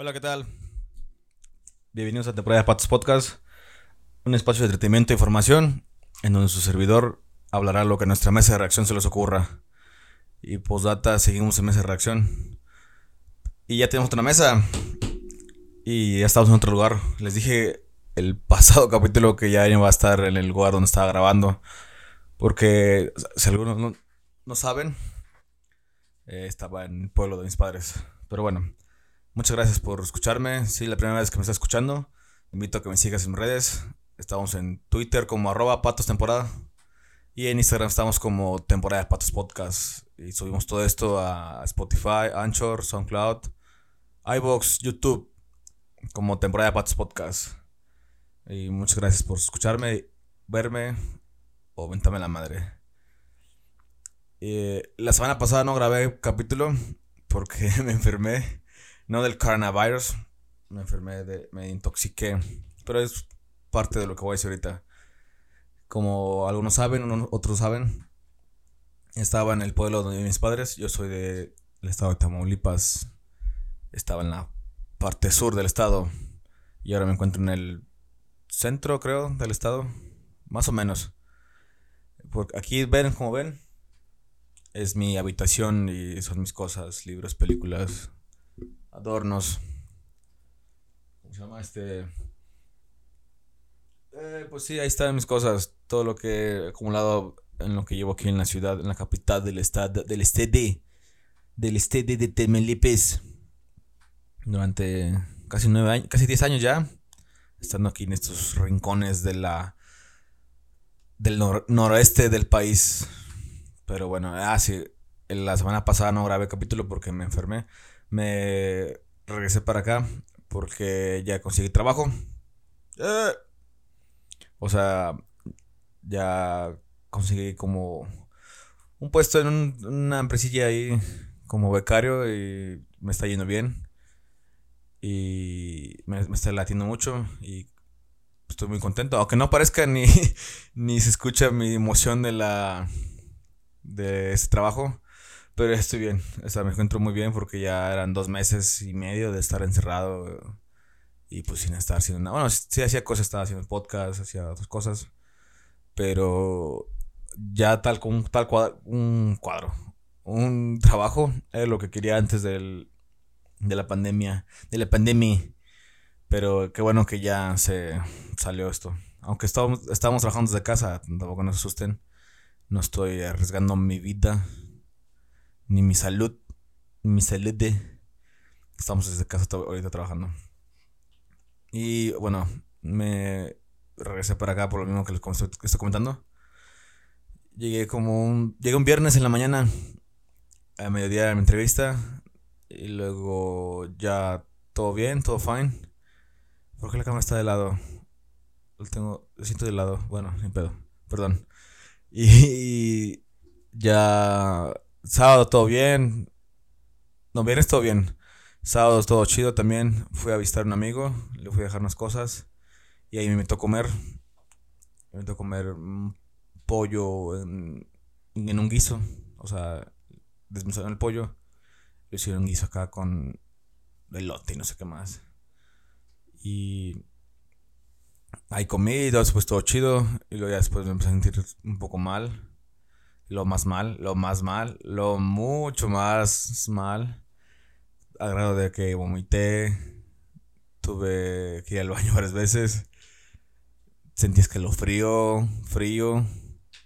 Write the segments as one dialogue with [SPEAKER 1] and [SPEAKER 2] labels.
[SPEAKER 1] Hola, ¿qué tal? Bienvenidos a temporada de Patos Podcast, un espacio de entretenimiento e información en donde su servidor hablará lo que a nuestra mesa de reacción se les ocurra. Y postdata, seguimos en mesa de reacción. Y ya tenemos otra mesa. Y ya estamos en otro lugar. Les dije el pasado capítulo que ya iba a estar en el lugar donde estaba grabando. Porque si algunos no, no saben, eh, estaba en el pueblo de mis padres. Pero bueno, muchas gracias por escucharme. Si es la primera vez que me estás escuchando, invito a que me sigas en redes. Estamos en Twitter como arroba patos temporada. Y en Instagram estamos como temporada de patos podcast. Y subimos todo esto a Spotify, Anchor, SoundCloud, iBox, YouTube, como temporada de patos podcast. Y muchas gracias por escucharme, verme o ventame la madre. Eh, la semana pasada no grabé capítulo porque me enfermé. No del coronavirus. Me enfermé, de, me intoxiqué. Pero es parte de lo que voy a decir ahorita. Como algunos saben, otros saben. Estaba en el pueblo de mis padres. Yo soy del estado de Tamaulipas. Estaba en la parte sur del estado. Y ahora me encuentro en el centro, creo, del estado. Más o menos. Porque aquí ven, como ven, es mi habitación y son mis cosas, libros, películas, adornos. ¿Cómo se llama este? Eh, pues sí, ahí están mis cosas, todo lo que he acumulado en lo que llevo aquí en la ciudad, en la capital del estado, del estede, del estede de Temelipes. Durante casi nueve años, casi diez años ya, estando aquí en estos rincones de la del noroeste del país. Pero bueno, ah, sí, la semana pasada no grabé capítulo porque me enfermé. Me regresé para acá porque ya conseguí trabajo. Eh. O sea, ya conseguí como un puesto en una empresilla ahí como becario y me está yendo bien. Y me, está latiendo mucho y estoy muy contento. Aunque no parezca ni, ni se escucha mi emoción de la de ese trabajo. Pero estoy bien, o sea, me encuentro muy bien porque ya eran dos meses y medio de estar encerrado y pues sin estar haciendo nada. Bueno, sí, hacía cosas, estaba haciendo podcast, hacía otras cosas, pero ya tal como tal cuadro, un cuadro, un trabajo era lo que quería antes del, de la pandemia, de la pandemia. Pero qué bueno que ya se salió esto. Aunque estábamos, estábamos trabajando desde casa, tampoco nos asusten. No estoy arriesgando mi vida, ni mi salud, ni mi salud. Estamos desde casa ahorita trabajando. Y bueno, me regresé para acá por lo mismo que les estoy comentando. Llegué como un. Llegué un viernes en la mañana. A mediodía de mi entrevista. Y luego ya todo bien, todo fine. ¿Por qué la cama está de lado? Lo tengo. Lo siento de lado. Bueno, sin pedo. Perdón. Y ya sábado todo bien. No, viernes todo bien. Sábado todo chido también. Fui a visitar a un amigo, le fui a dejar unas cosas. Y ahí me invitó a comer. Me invitó a comer pollo en, un guiso. O sea, desmenuzaron el pollo. Le hicieron guiso acá con elote y no sé qué más. Y Ahí comí, después todo chido. Y luego ya después me empecé a sentir un poco mal. Lo más mal, lo más mal, lo mucho más mal. A grado de que vomité. Tuve que ir al baño varias veces. Sentí frío, frío,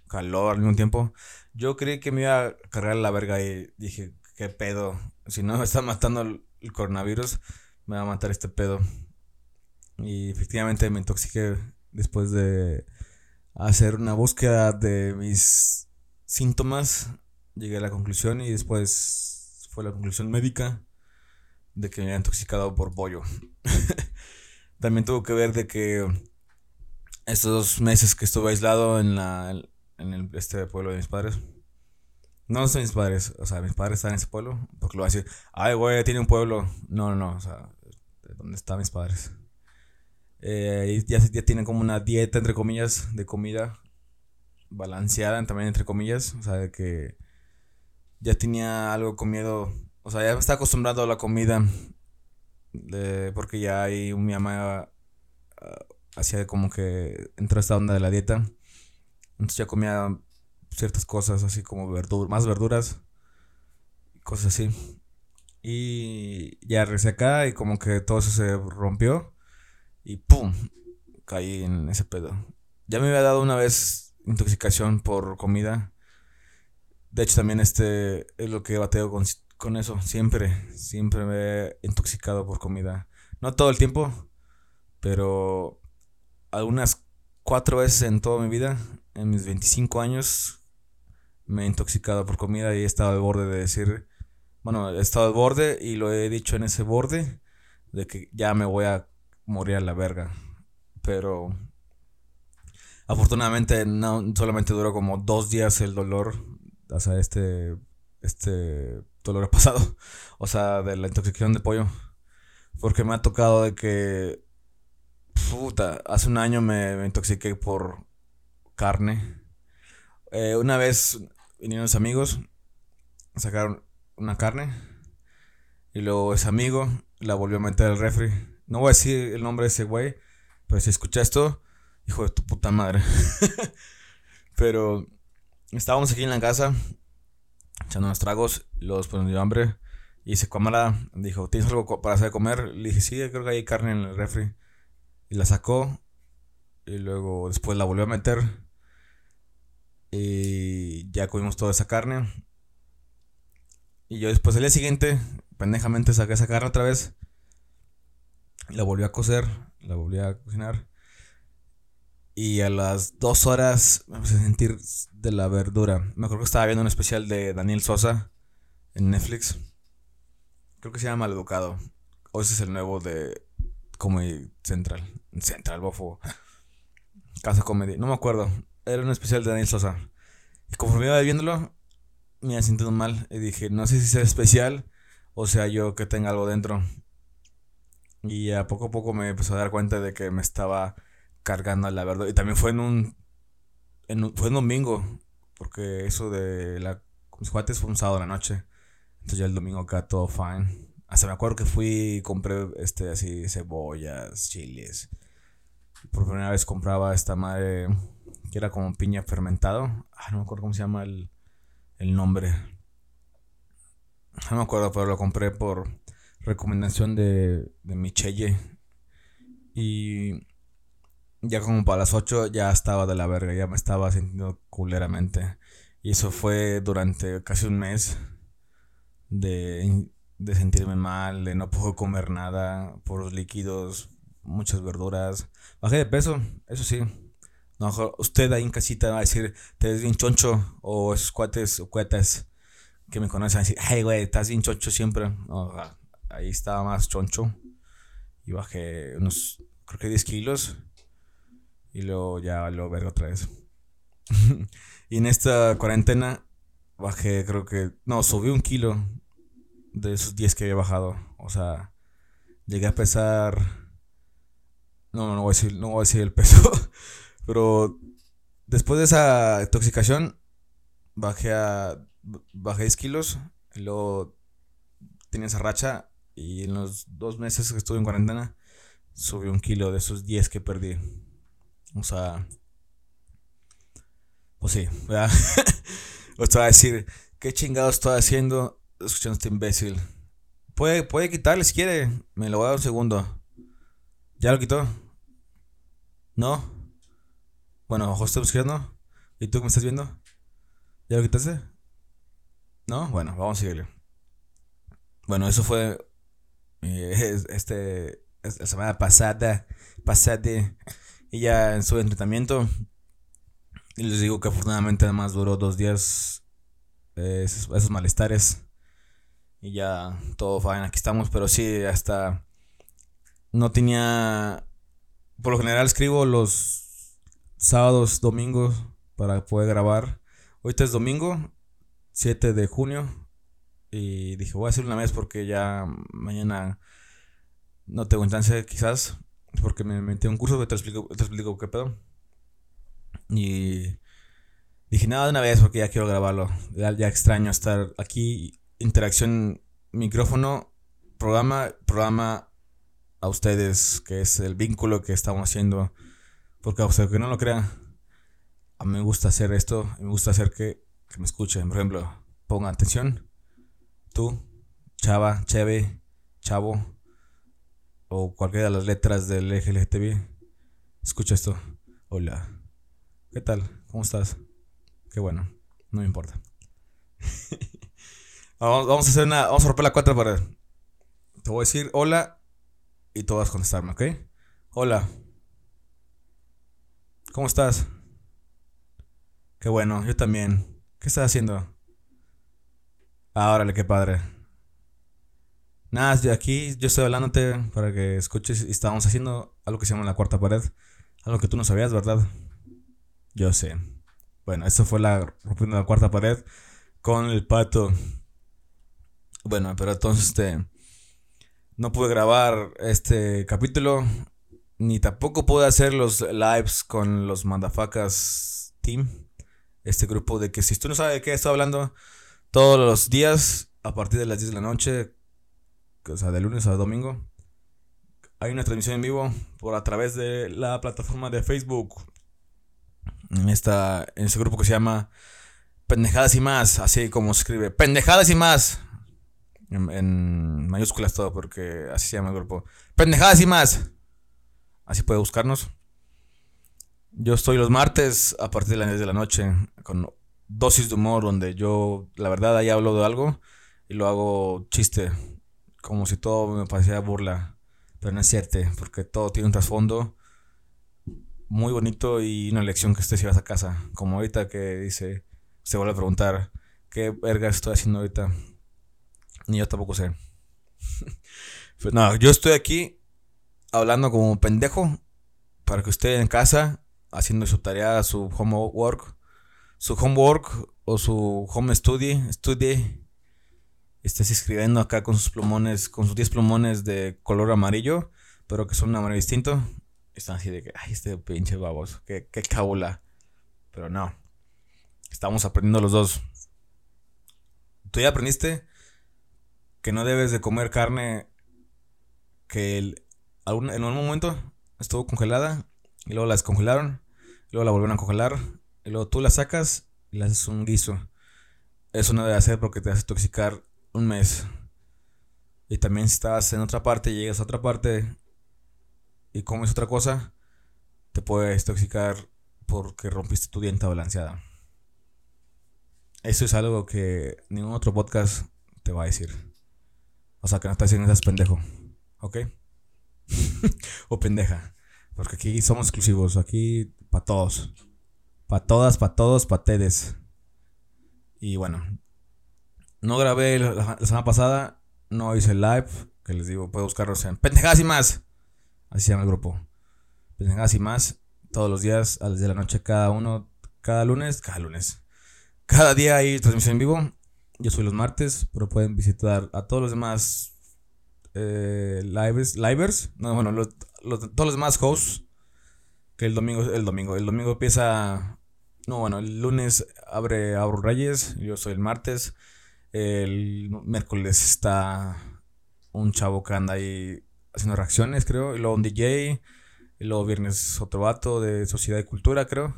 [SPEAKER 1] calor al mismo tiempo. Yo creí que me iba a cargar la verga y dije, ¿qué pedo? Si no me está matando el coronavirus, me va a matar este pedo. Y efectivamente me intoxiqué después de hacer una búsqueda de mis síntomas. Llegué a la conclusión y después fue la conclusión médica de que me había intoxicado por pollo. También tuvo que ver de que estos dos meses que estuve aislado en la en este pueblo de mis padres. No son mis padres, o sea, mis padres están en ese pueblo, porque lo voy a decir, ay, güey, tiene un pueblo. No, no, no, o sea, ¿dónde están mis padres? Eh, ya, ya tienen como una dieta, entre comillas, de comida balanceada también, entre comillas. O sea, de que ya tenía algo comido. O sea, ya está acostumbrado a la comida porque ya ahí mi mamá uh, hacía como que entró a esta onda de la dieta. Entonces ya comía ciertas cosas así como verduras, más verduras, cosas así. Y ya regresé acá y como que todo eso se rompió y ¡pum! Caí en ese pedo. Ya me había dado una vez intoxicación por comida. De hecho también este es lo que bateo con, con eso. Siempre, siempre me he intoxicado por comida. No todo el tiempo, pero algunas cuatro veces en toda mi vida, en mis 25 años, me he intoxicado por comida y he estado al borde de decir, bueno, he estado al borde y lo he dicho en ese borde de que ya me voy a morir a la verga. Pero afortunadamente no solamente duró como dos días el dolor, o sea, este, este dolor pasado, o sea, de la intoxicación de pollo. Porque me ha tocado de que Puta, hace un año me, intoxiqué por carne. Eh, una vez vinieron los amigos, sacaron una carne y luego ese amigo la volvió a meter al refri. No voy a decir el nombre de ese güey, pero si escucha esto, hijo de tu puta madre. pero estábamos aquí en la casa echando unos tragos, los pues dio hambre y ese camarada dijo, ¿tienes algo para hacer comer? Le dije, sí, creo que hay carne en el refri. Y la sacó. Y luego después la volvió a meter. Y ya comimos toda esa carne. Y yo después el día siguiente, pendejamente saqué esa carne otra vez. La volví a cocer. La volví a cocinar. Y a las dos horas me empecé a sentir de la verdura. Me acuerdo que estaba viendo un especial de Daniel Sosa en Netflix. Creo que se llama Educado. O ese es el nuevo de Comedy Central. Central, bofo. Casa Comedy. No me acuerdo. Era un especial de Daniel Sosa. Y conforme iba viéndolo, me iba sintiendo mal. Y dije, no sé si sea especial o sea yo que tenga algo dentro. Y a poco a poco me empezó a dar cuenta de que me estaba cargando la verdad. Y también fue en un, fue en domingo. Porque eso de la, mis cuates fue un sábado de la noche. Entonces ya el domingo acá todo fine. Hasta me acuerdo que fui compré este así cebollas, chiles. Por primera vez compraba esta madre que era como piña fermentado. Ah, no me acuerdo cómo se llama el, el nombre. No me acuerdo, pero lo compré por recomendación de, de Michelle. Y ya como para las 8 ya estaba de la verga, ya me estaba sintiendo culeramente. Y eso fue durante casi un mes de de sentirme mal, de no puedo comer nada por los líquidos, muchas verduras. Bajé de peso, eso sí. No, usted ahí en casita va a decir, te ves bien choncho, o esos cuates o cuetas que me conocen van a decir, hey güey, estás bien choncho siempre. ahí estaba más choncho. Y bajé unos, creo que 10 kilos. Y luego ya lo veré otra vez. y en esta cuarentena bajé, creo que, no, subí un kilo de esos 10 que había bajado. O sea, llegué a pesar. No, no, no voy a decir, no voy a decir el peso. Pero después de esa intoxicación, bajé a. Bajé 10 kilos. Y luego tenía esa racha. Y en los dos meses que estuve en cuarentena, subí un kilo de esos 10 que perdí. O sea. Pues sí, ¿verdad? o sea, decir, ¿qué chingados estoy haciendo escuchando este imbécil. Puede, puede quitarle si quiere. Me lo voy a dar un segundo. ¿Ya lo quitó? ¿No? Bueno, ojo, estoy buscando. ¿Y tú que me estás viendo? ¿Ya lo quitaste? ¿No? Bueno, vamos a seguirle. Bueno, eso fue. Eh, este. La semana pasada. Pasada. Y ya en su entrenamiento. Les digo que afortunadamente además duró dos días. Eh, esos malestares. Y ya todo fine, aquí estamos, pero sí, hasta no tenía... Por lo general escribo los sábados, domingos para poder grabar. Ahorita es domingo, 7 de junio. Y dije, voy a hacer una vez porque ya mañana no tengo instancia quizás. Porque me metí a un curso te explico, te explico qué pedo. Y dije, nada, de una vez porque ya quiero grabarlo. Ya, extraño estar aquí interacción micrófono, programa, programa, a ustedes, que es el vínculo que estamos haciendo. Porque aunque que no lo crean, a mí me gusta hacer esto, me gusta hacer que, que me escuchen. Por ejemplo, pongan atención. Tú, chava, cheve, chavo, o cualquiera de las letras del LGTB. Escucha esto. Hola. ¿Qué tal? ¿Cómo estás? Qué bueno. No me importa. vamos, a hacer una. Vamos a romper la cuarta pared. Te voy a decir hola y tú vas a contestarme, ¿ok? Hola. ¿Cómo estás? Qué bueno, yo también. ¿Qué estás haciendo? Ah, órale, qué padre. Nada, aquí yo estoy hablándote para que escuches y estábamos haciendo algo que se llama la cuarta pared. Algo que tú no sabías, ¿verdad? Yo sé. Bueno, esto fue la rompiendo la cuarta pared con el pato. Bueno, pero entonces este no pude grabar este capítulo ni tampoco pude hacer los lives con los mandafacas team. Este grupo de que si tú no sabes de qué estoy hablando, todos los días a partir de las 10 de la noche o sea, de lunes a domingo, hay una transmisión en vivo por a través de la plataforma de Facebook. En, esta, en ese grupo que se llama Pendejadas y más, así como se escribe, Pendejadas y más. En, mayúsculas todo, porque así se llama el grupo. Pendejadas y más. Así puede buscarnos. Yo estoy los martes a partir de las 10 de la noche con dosis de humor donde yo, la verdad, ahí hablo de algo y lo hago chiste como si todo me parecía burla. Pero no es cierto, porque todo tiene un trasfondo muy bonito y una lección que usted lleva a casa. Como ahorita que dice, se vuelve a preguntar, ¿qué verga estoy haciendo ahorita? Ni yo tampoco sé. pues no, yo estoy aquí hablando como pendejo para que usted en casa, haciendo su tarea, su homework, su homework o su home study, study estés escribiendo acá con sus plumones, con sus 10 plumones de color amarillo, pero que son un amarillo distinto. Están así de que, ay, este pinche babos, qué, qué cabula. Pero no, estamos aprendiendo los dos. Tú ya aprendiste que no debes de comer carne que en algún momento estuvo congelada y luego la descongelaron, y luego la volvieron a congelar y luego tú la sacas y le haces un guiso. Eso no debe hacer porque te hace toxicar un mes. Y también si estás en otra parte y llegas a otra parte y comes otra cosa, te puedes toxicar porque rompiste tu dieta balanceada. Eso es algo que ningún otro podcast te va a decir. O sea, que no estás haciendo esas pendejo. ¿Ok? o pendeja. Porque aquí somos exclusivos. Aquí para todos. Para todas, para todos, para tedes. Y bueno, no grabé la, semana pasada, no hice live, que les digo, puedo buscarlos en Pendejadas y más. Así se llama el grupo. Pendejadas y más, todos los días, a las de la noche, cada uno, cada lunes, cada lunes. Cada día hay transmisión en vivo. Yo soy los martes, pero pueden visitar a todos los demás eh, livers, livers, no, bueno, todos los demás hosts. Que el domingo, el domingo, el domingo empieza, no, bueno, el lunes abre Abro Reyes, yo soy el martes. El miércoles está un chavo que anda ahí haciendo reacciones, creo. Y luego un DJ. Y luego viernes otro vato de Sociedad y Cultura, creo.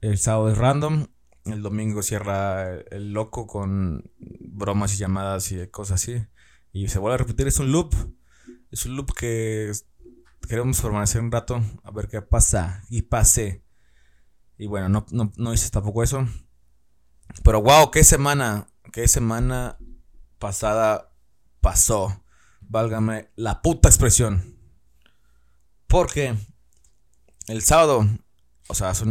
[SPEAKER 1] El sábado es random. El domingo cierra el loco con bromas y llamadas y cosas así. Y se vuelve a repetir. Es un loop. Es un loop que queremos permanecer un rato a ver qué pasa. Y pase. Y bueno, no, no, no hice tampoco eso. Pero wow, qué semana qué semana pasada pasó. Válgame la puta expresión. Porque el sábado, o sea, hace,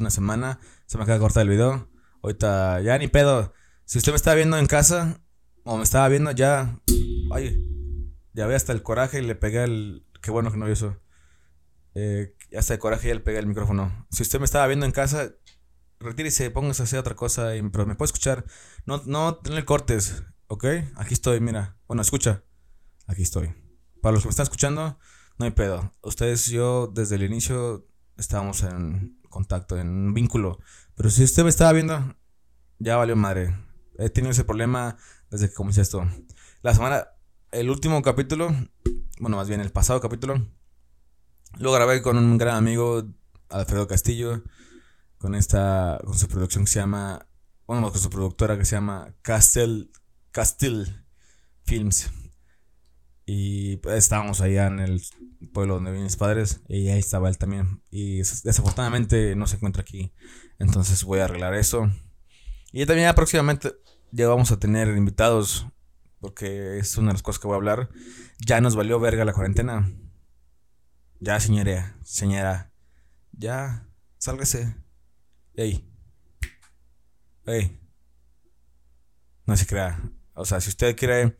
[SPEAKER 1] una semana, se me acaba de el video. Ahorita ya ni pedo. Si usted me está viendo en casa, o me estaba viendo ya, ay, ya ve hasta el coraje y le pegué el... Qué bueno que no vio eso. Eh, hasta el coraje y le pegué el micrófono. Si usted me estaba viendo en casa, retírese, póngase a hacer otra cosa, pero me puede escuchar. No, no tener cortes, ¿ok? Aquí estoy, mira. Bueno, escucha. Aquí estoy. Para los que me están escuchando, no hay pedo. Ustedes yo, desde el inicio, estábamos en contacto, en un vínculo. Pero si usted me estaba viendo, ya valió madre. He tenido ese problema desde que comencé esto. La semana, el último capítulo, bueno, más bien el pasado capítulo, lo grabé con un gran amigo, Alfredo Castillo, con esta, con su producción que se llama, bueno, con su productora que se llama Castle, Castle Films. Y pues, estábamos allá en el pueblo donde viven mis padres y ahí estaba él también. Y desafortunadamente no se encuentra aquí. Entonces voy a arreglar eso. Y también próximamente ya vamos a tener invitados porque es una de las cosas que voy a hablar. Ya nos valió verga la cuarentena. Ya, señora, señora. Ya, sálgase. Ey. Ey. No se crea. O sea, si usted quiere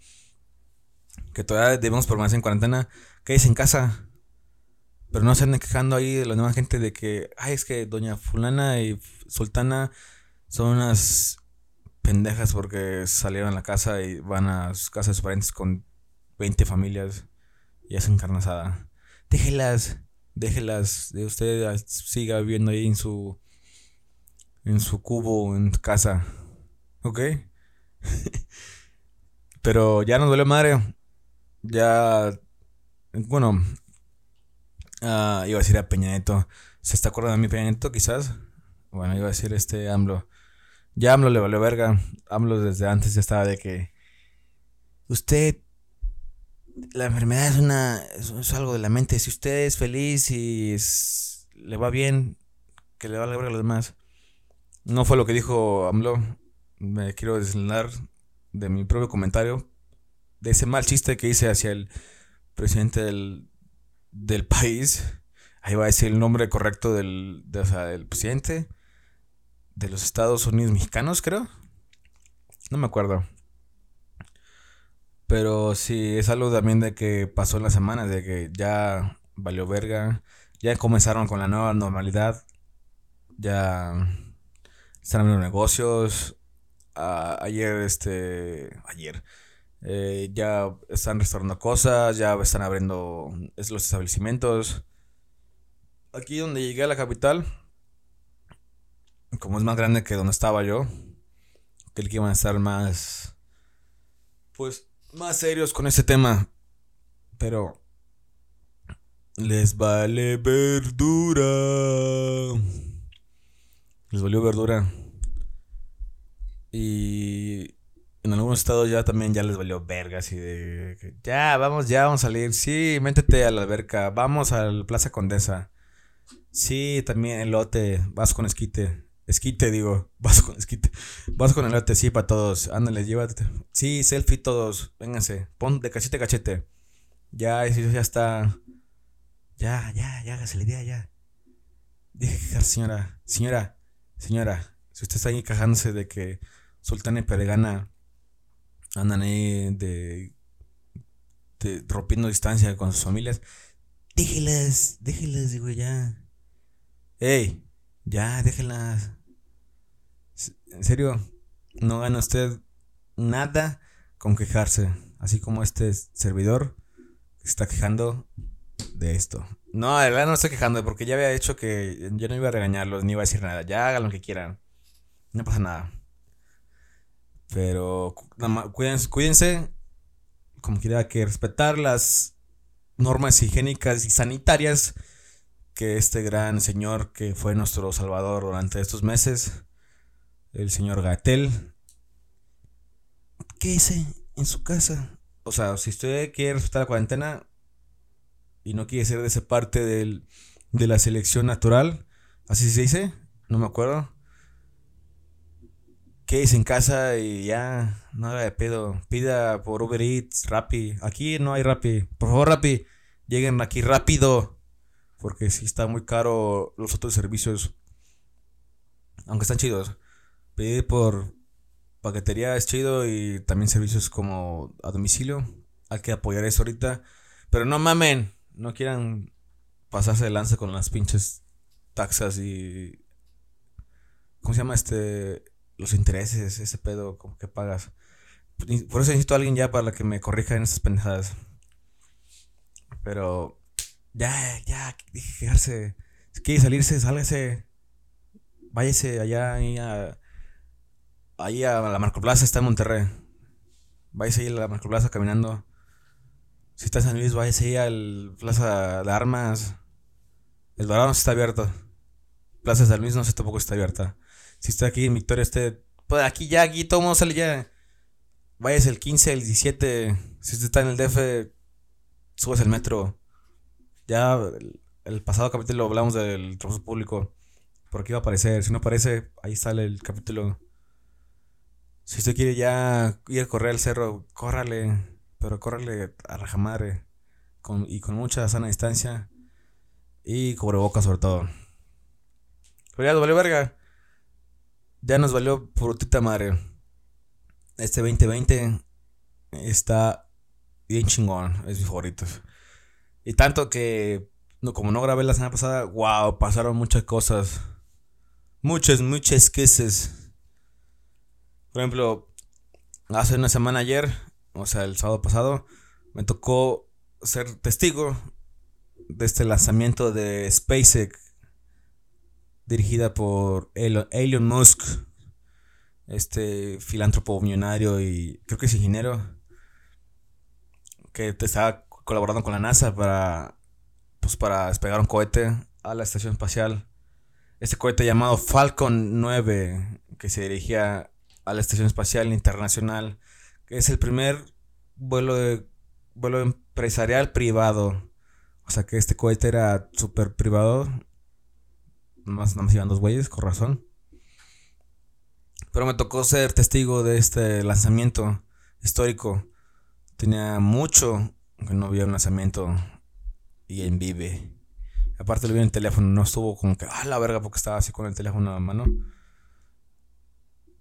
[SPEAKER 1] que todavía debemos permanecer en cuarentena, quédese en casa. Pero no se anden quejando ahí de la nueva gente de que, ay, es que doña fulana y sultana son unas pendejas porque salieron a la casa y van a sus casas de sus parientes con 20 familias y hacen carne asada. Déjelas, déjelas, de usted siga viviendo ahí en su en su cubo en casa. ¿Ok? Pero ya nos duele madre. Ya bueno, uh, iba a decir a Peña ¿Se está acordando de mi Peña quizás? Bueno, iba a decir este AMLO. Ya AMLO le valió verga. AMLO desde antes ya estaba de que. Usted. La enfermedad es una. Es, algo de la mente. Si usted es feliz y le va bien, que le va a verga a los demás. No fue lo que dijo AMLO. Me quiero deslindar de mi propio comentario. De ese mal chiste que hice hacia el presidente del, del país. Ahí va a decir el nombre correcto del, de, o sea, del presidente de los Estados Unidos mexicanos, creo. No me acuerdo. Pero sí, es algo también de que pasó en la semana, de que ya valió verga. Ya comenzaron con la nueva normalidad. Ya están abriendo negocios. ayer, este. Ayer. Eh, ya están restaurando cosas, ya están abriendo los establecimientos. Aquí donde llegué a la capital, como es más grande que donde estaba yo, creo que iban a estar más, pues, más serios con ese tema. Pero les vale verdura. Les valió verdura. Y en algunos estados ya también ya les valió verga, así de ya, vamos, ya vamos a salir. Sí, métete a la alberca, vamos a la Plaza Condesa. Sí, también elote, vas con esquite. Esquite, digo, vas con esquite. Vas con elote, sí, para todos. Ándale, llévate. Sí, selfie todos, vénganse. Pon de cachete a cachete. Ya, ya está. Ya, ya, ya, hágase la idea, ya. Dije, señora, señora, señora, si usted está ahí cajándose de que Sultana y Peregana andan ahí de, de rompiendo distancia con sus familias. Déjelas, déjelas, digo, ya. Ey, ya, déjelas. En serio, no gana usted nada con quejarse. Así como este servidor se está quejando de esto. No, de verdad no estoy quejando porque ya había dicho que yo no iba a regañarlos ni iba a decir nada. Ya hagan lo que quieran. No pasa nada. Pero cuídense, cuídense, como quiera que respetar las normas higiénicas y sanitarias que este gran señor que fue nuestro salvador durante estos meses, el señor Gatel, quédese en su casa. O sea, si usted quiere respetar la cuarentena y no quiere ser de esa parte del, de la selección natural, así se dice, no me acuerdo quédese en casa y ya, no haga de pedo. Pida por Uber Eats, Rappi. Aquí no hay Rappi. Por favor, Rappi, lleguen aquí rápido. Porque si está muy caro los otros servicios. Aunque están chidos. Pedir por paquetería es chido y también servicios como a domicilio. Hay que apoyar eso ahorita. Pero no mamen, no quieran pasarse de lanza con las pinches taxas y... ¿Cómo se llama este? los intereses, ese pedo como que pagas. Por eso necesito a alguien ya para que me corrija en esas pendejadas. Pero ya, ya, quejarse. Si quiere salirse, sálgase. Váyase allá ahí a, ahí a la Marco Plaza, está en Monterrey. Váyase ahí a la Marco Plaza caminando. Si está en San Luis, váyase ahí al Plaza de Armas. El Dorado no está abierto. Plaza de San Luis no sé tampoco está abierta. Si está aquí en Victoria, este. Pues aquí ya, aquí todo mundo sale ya. Váyase el 15, el 17. Si usted está en el DF, subes el metro. Ya el, pasado capítulo hablamos del transporte público. Por aquí va a aparecer. Si no aparece, ahí sale el capítulo. Si usted quiere ya ir a correr al cerro, córrale. Pero córrale a rajamadre. Con, y con mucha sana distancia. Y boca sobre todo. Pero ya nos valió verga. Ya nos valió putita madre. Este 2020 está bien chingón. Es mi favorito. Y tanto que, no, como no grabé la semana pasada, wow, pasaron muchas cosas. Muchas, muchas cosas. Por ejemplo, hace una semana ayer, o sea, el sábado pasado, me tocó ser testigo de este lanzamiento de SpaceX dirigida por Elon Musk, este filántropo millonario y creo que es ingeniero que está colaborando con la NASA para pues para despegar un cohete a la estación espacial. Este cohete llamado Falcon 9 que se dirigía a la estación espacial internacional, es el primer vuelo de vuelo empresarial privado. O sea que este cohete era súper privado. Más, más iban dos güeyes, con razón. Pero me tocó ser testigo de este lanzamiento histórico. Tenía mucho que no había un lanzamiento y en vive. Aparte lo vi en el teléfono, no estuvo como que, ah, la verga, porque estaba así con el teléfono en la mano.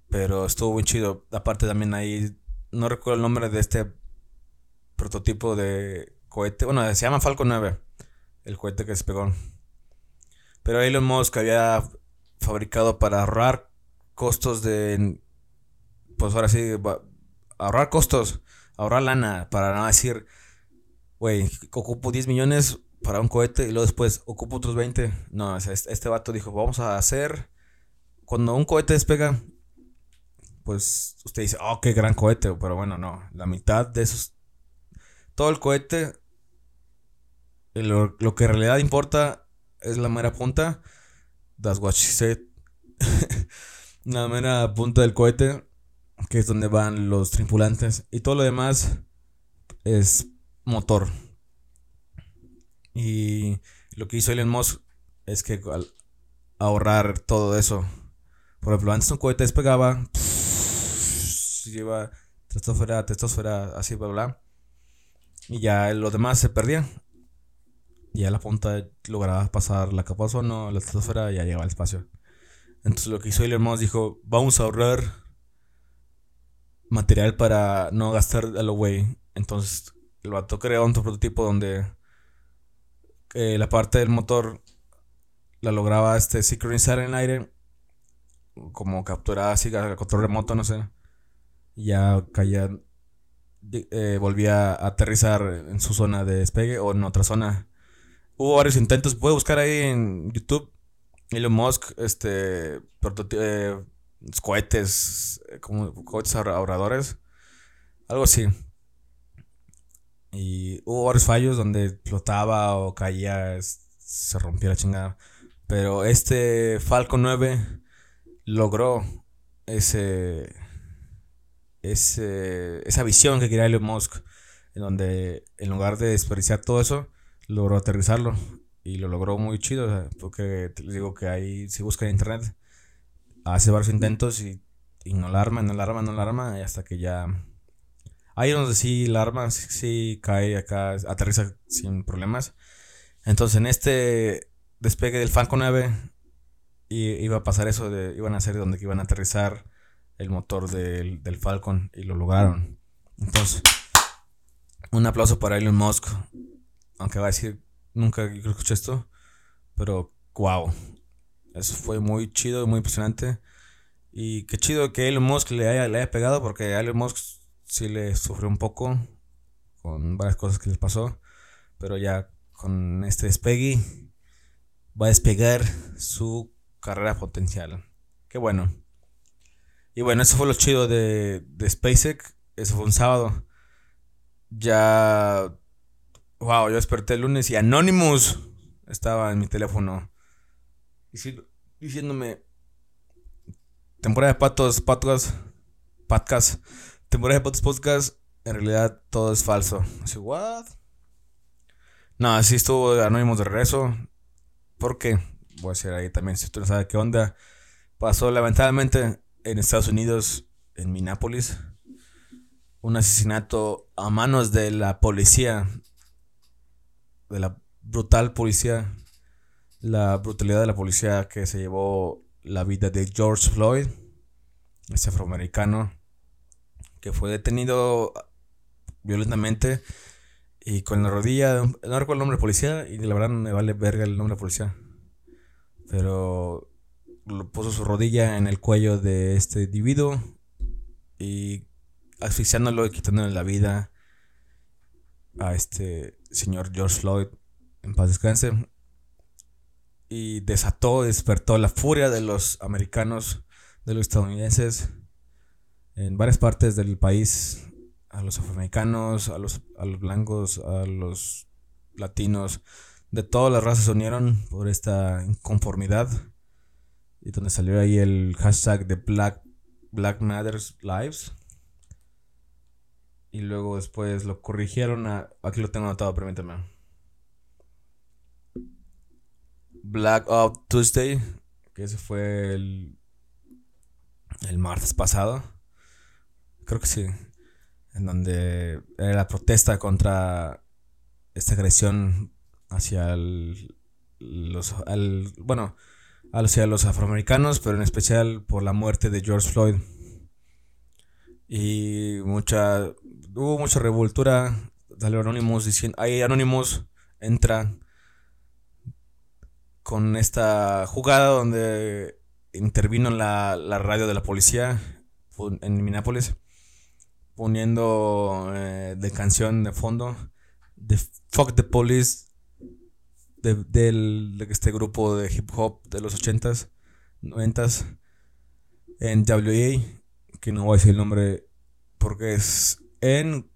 [SPEAKER 1] Pero estuvo muy chido. Aparte también ahí, no recuerdo el nombre de este prototipo de cohete. Bueno, se llama Falcon 9, el cohete que despegó. Pero Elon Musk había fabricado para ahorrar costos de... Pues ahora sí, ahorrar costos, ahorrar lana, para no decir, güey, ocupo 10 millones para un cohete y luego después ocupo otros 20. No, este, vato dijo, vamos a hacer, cuando un cohete despega, pues usted dice, oh, qué gran cohete, pero bueno, no, la mitad de esos, todo el cohete, lo, lo que en realidad importa es la mera punta. That's what she said. la mera punta del cohete, que es donde van los tripulantes. Y todo lo demás es motor. Y lo que hizo Elon Musk es que al ahorrar todo eso. Por ejemplo, antes un cohete despegaba, lleva testosfera, testosfera, así, bla, bla. Y ya lo demás se perdía. Y a la punta lograba pasar la capa ozono, la estratosfera ya llegaba al espacio. Entonces lo que hizo Elon Musk dijo, vamos a ahorrar material para no gastar a lo güey. Entonces el vato creó un prototipo donde eh, la parte del motor la lograba este sincronizar en el aire, como capturar así control remoto, no sé. Ya caía, eh, volvía a aterrizar en su zona de despegue o en otra zona hubo varios intentos. Puede buscar ahí en YouTube. Elon Musk, este, eh, cohetes, eh, como cohetes ahorradores. Algo así. Y hubo varios fallos donde explotaba o caía, se rompía la chingada. Pero este Falcon 9 logró ese, ese, esa visión que quería Elon Musk. En donde en lugar de desperdiciar todo eso, logró aterrizarlo y lo logró muy chido, porque les digo que ahí si busca en internet hace varios intentos y, y no la arma, no la arma, no la arma y hasta que ya ahí donde sí la arma sí, cae acá, aterriza sin problemas. Entonces en este despegue del Falcon 9 iba a pasar eso iban a ser donde iban a aterrizar el motor del, del Falcon y lo lograron. Entonces, un aplauso para Elon Musk aunque va a decir, nunca escuché esto, pero wow, eso fue muy chido, muy impresionante. Y qué chido que Elon Musk le haya, le haya pegado, porque Elon Musk sí le sufrió un poco con varias cosas que le pasó, pero ya con este despegue va a despegar su carrera potencial. Qué bueno. Y bueno, eso fue lo chido de, de SpaceX. Eso fue un sábado. Ya Wow, yo desperté el lunes y Anonymous estaba en mi teléfono diciéndome temporada de patos, patos, podcast, temporada de patos podcast, en realidad todo es falso. Así, what? No, así estuvo Anónimos de regreso. Porque, voy a decir ahí también, si usted no sabe qué onda, pasó lamentablemente en Estados Unidos, en Minneapolis, un asesinato a manos de la policía, de la brutal policía, la brutalidad de la policía que se llevó la vida de George Floyd, ese afroamericano que fue detenido violentamente y con la rodilla, no recuerdo el nombre de policía y la verdad me vale verga el nombre de policía. Pero puso su rodilla en el cuello de este individuo y asfixiándolo y quitándole la vida a este señor George Floyd en paz descanse. Y desató, despertó la furia de los americanos, de los estadounidenses en varias partes del país, a los afroamericanos, a los, a los blancos, a los latinos, de todas las razas se unieron por esta inconformidad y donde salió ahí el hashtag de Black, Black Matters Lives. Y luego después lo corrigieron a... Aquí lo tengo anotado, permítame. Black Ops Tuesday, que ese fue el, el martes pasado. Creo que sí. En donde era la protesta contra esta agresión hacia los... bueno, hacia los afroamericanos, pero en especial por la muerte de George Floyd. Y mucha... Hubo mucha revoltura. Salió Anonymous diciendo... Ahí Anonymous entra con esta jugada donde intervino la, la radio de la policía en Minneapolis poniendo eh, de canción de fondo de Fuck the Police de, del, de este grupo de hip hop de los 80s, 90s en WA, que no voy a decir el nombre porque es en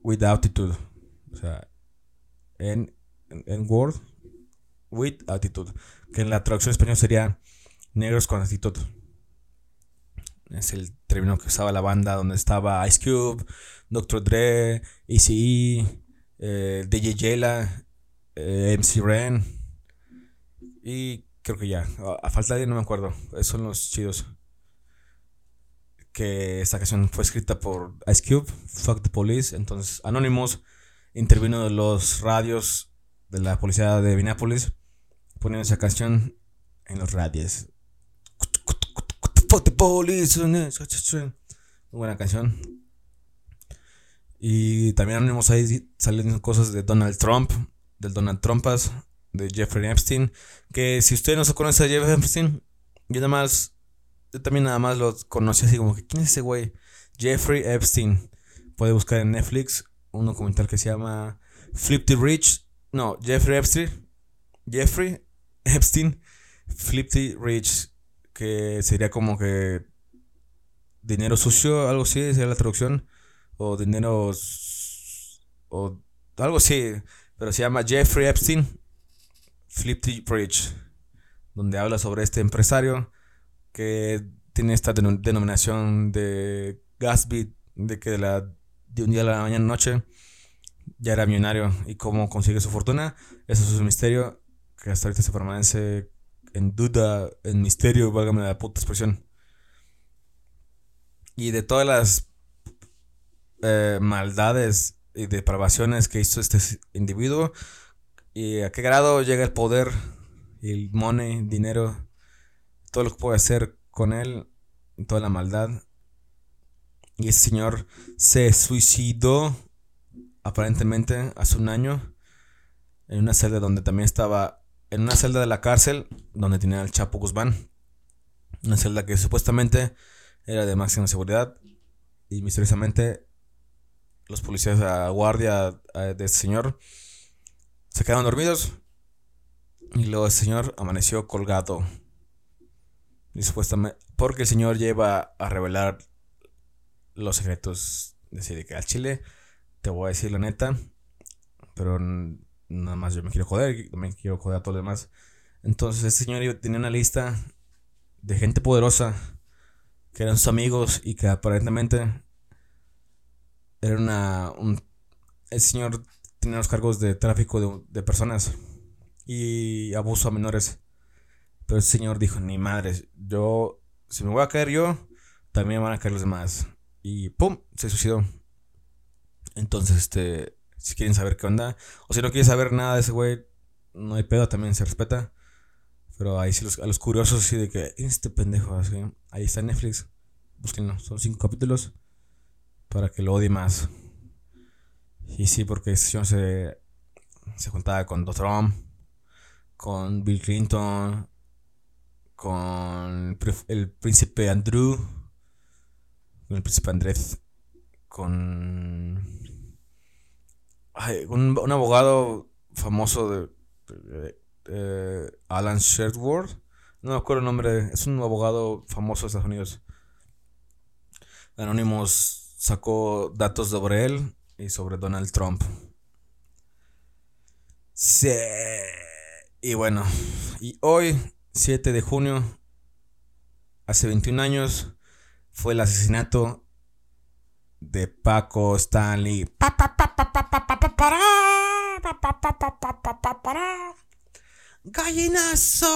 [SPEAKER 1] With Altitude, o sea, en, en Word with attitude, que en la traducción español sería negros con actitud. Es el término que usaba la banda donde estaba Ice Cube, Dr. Dre, ECE, eh, DJ Jela, eh, MC Ren. Y creo que ya. A, falta de no me acuerdo. Esos son los chidos. Que esta canción fue escrita por Ice Cube, Fuck the Police. Entonces, Anonymous intervino en los radios de la policía de Minneapolis poniendo esa canción en los radios. Muy buena canción. Y también tenemos ahí saliendo cosas de Donald Trump, del Donald Trumpas, de Jeffrey Epstein. Que si usted no se conoce a Jeffrey Epstein, yo nada más, yo también nada más lo conocí así como que, ¿quién es ese güey? Jeffrey Epstein. Puede buscar en Netflix un documental que se llama Flip Rich. No, Jeffrey Epstein. Jeffrey Epstein, Flipty Rich, que sería como que dinero sucio, algo así, sería la traducción, o dinero, o algo así, pero se llama Jeffrey Epstein, Flipty Rich, donde habla sobre este empresario que tiene esta denominación de Gatsby, de que de, la, de un día a la mañana noche ya era millonario y cómo consigue su fortuna. Eso es un misterio que hasta ahorita se permanece en duda, en misterio, válgame la puta expresión. Y de todas las eh, maldades depravaciones que hizo este individuo, y a qué grado llega el poder, y el money, dinero, todo lo que puede hacer con él, toda la maldad. Y ese señor se suicidó aparentemente hace un año en una celda donde también estaba en una celda de la cárcel donde tenía al Chapo Guzmán. Una celda que supuestamente era de máxima seguridad y misteriosamente los policías a guardia de este señor se quedaron dormidos y luego el señor amaneció colgado. Y supuestamente porque el señor lleva a revelar los secretos de que al Chile te voy a decir la neta pero nada más yo me quiero joder, me quiero joder a todo lo demás. Entonces ese señor tenía una lista de gente poderosa que eran sus amigos y que aparentemente era una... Un, el señor tenía los cargos de tráfico de, de personas y abuso a menores. Pero el señor dijo, ni madres, yo, si me voy a caer yo, también van a caer los demás. Y ¡pum! Se suicidó. Entonces, este, si quieren saber qué onda, o si no quieren saber nada de ese güey, no hay pedo, también se respeta. Pero ahí sí, los, a los curiosos, sí, de que este pendejo, así, ahí está Netflix, búsquenlo, son cinco capítulos para que lo odie más. Y sí, porque se, se juntaba con Donald Trump, con Bill Clinton, con el príncipe Andrew, con el príncipe Andrés, con un, abogado famoso de, Alan Shedworth, no me acuerdo el nombre, es un abogado famoso de Estados Unidos. Anonymous sacó datos sobre él y sobre Donald Trump. Sí. Y bueno, y hoy 7 de junio, hace 21 años, fue el asesinato de Paco Stanley. ¡Gallinazo!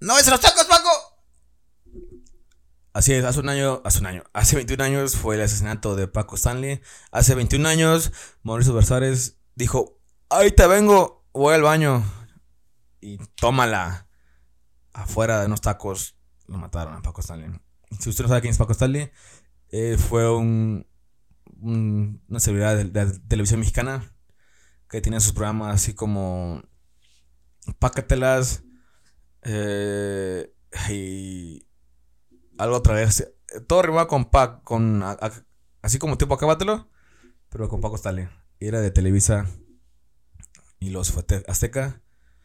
[SPEAKER 1] ¡No es los tacos, Paco! Así es, hace un año, hace un año, hace 21 años fue el asesinato de Paco Stanley. Hace 21 años, Mauricio Versares dijo, ahí te vengo, voy al baño y tómala. Afuera de unos tacos lo mataron a Paco Stanley. Si usted no sabe quién es Paco Stanley, eh, fue un, una celebridad de, de, televisión mexicana que tenía sus programas así como Pácatelas eh, y algo otra vez. Todo rimaba con Pac, con así como tipo acábatelo, pero con Paco Stanley. Era de Televisa y los fue Azteca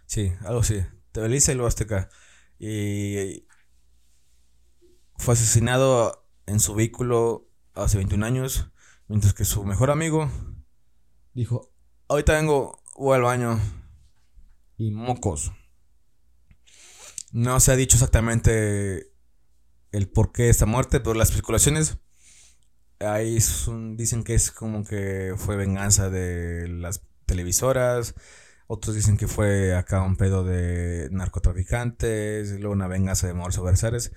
[SPEAKER 1] Sí, algo así. Televisa y luego Azteca. Y fue asesinado en su vehículo hace 21 años, mientras que su mejor amigo dijo, ahorita vengo, voy al baño. Y mocos. No se ha dicho exactamente el porqué de esta muerte, pero las especulaciones ahí dicen que es como que fue venganza de las televisoras, otros dicen que fue acá un pedo de narcotraficantes, luego una venganza de Mauricio Versares.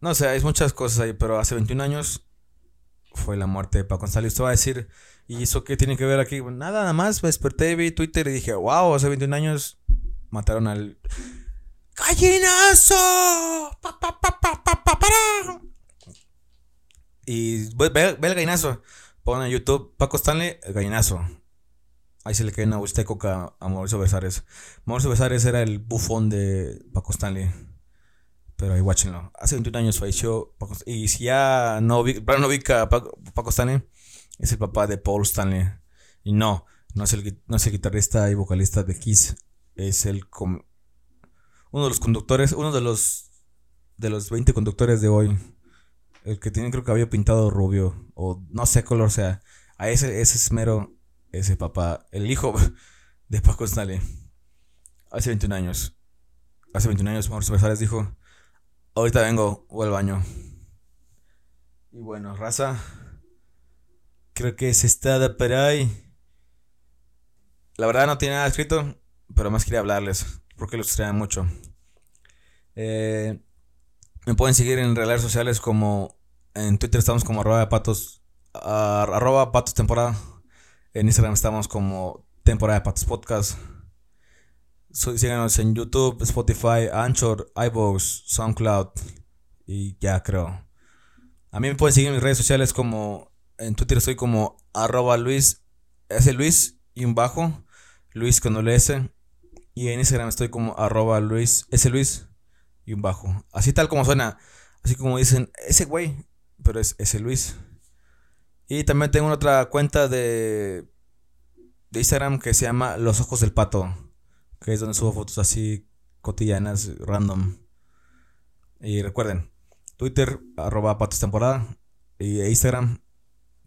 [SPEAKER 1] No sé, hay muchas cosas ahí, pero hace 21 años fue la muerte de Paco González. Usted va a decir, ¿y eso qué tiene que ver aquí? Nada, nada más, me desperté, vi Twitter y dije, wow, hace 21 años mataron al... ¡Gallinazo! Pa, pa, pa, y ve, ve, el gallinazo. Pon en YouTube Paco Stanley, el gallinazo. Ahí se le cae una coca a Mauricio Besares. Mauricio Besares era el bufón de Paco Stanley. Pero ahí watchenlo. Hace 21 años falleció Paco Y si ya no, no ubica a Paco, Stanley, es el papá de Paul Stanley. Y no, no es el, no es el guitarrista y vocalista de Kiss. Es el uno de los conductores, uno de los de los 20 conductores de hoy. El que tiene creo que había pintado rubio. O no sé color sea. A ese, ese es mero ese papá, el hijo de Paco Stanley, hace 21 años. Hace 21 años Mauricio Besares dijo, ahorita vengo, voy al baño. Y bueno, raza, creo que es está de por ahí. La verdad no tiene nada escrito, pero más quería hablarles, porque los extrañan mucho. Eh, me pueden seguir en redes sociales como en Twitter estamos como arroba patos, arroba patos temporada. En Instagram estamos como temporada de Patos Podcast. síganos en YouTube, Spotify, Anchor, iVoox, SoundCloud y ya creo. A mí me pueden seguir en mis redes sociales como en Twitter estoy como arroba Luis, S Luis y un bajo, Luis con S. Y en Instagram estoy como arroba Luis, S Luis y un bajo. Así tal como suena. Así como dicen, ese güey, pero es ese Luis. Y también tengo otra cuenta de, de Instagram que se llama Los Ojos del Pato. Que es donde subo fotos así cotidianas, random. Y recuerden, Twitter, arroba patos temporada. Y Instagram,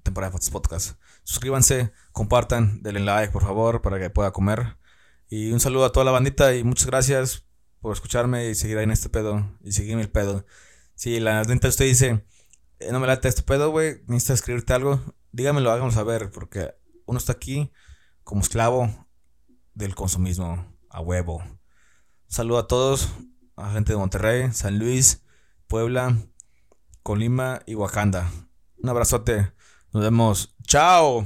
[SPEAKER 1] temporada de Podcast. Suscríbanse, compartan, denle like, por favor, para que pueda comer. Y un saludo a toda la bandita y muchas gracias por escucharme y seguir ahí en este pedo y seguirme el pedo. Si la neta usted dice, eh, no me late este pedo, güey, necesita escribirte algo, dígamelo, háganlo saber, porque uno está aquí como esclavo del consumismo a huevo. saludo a todos, a gente de Monterrey, San Luis, Puebla, Colima y Wakanda. Un abrazote. Nos vemos. Chao.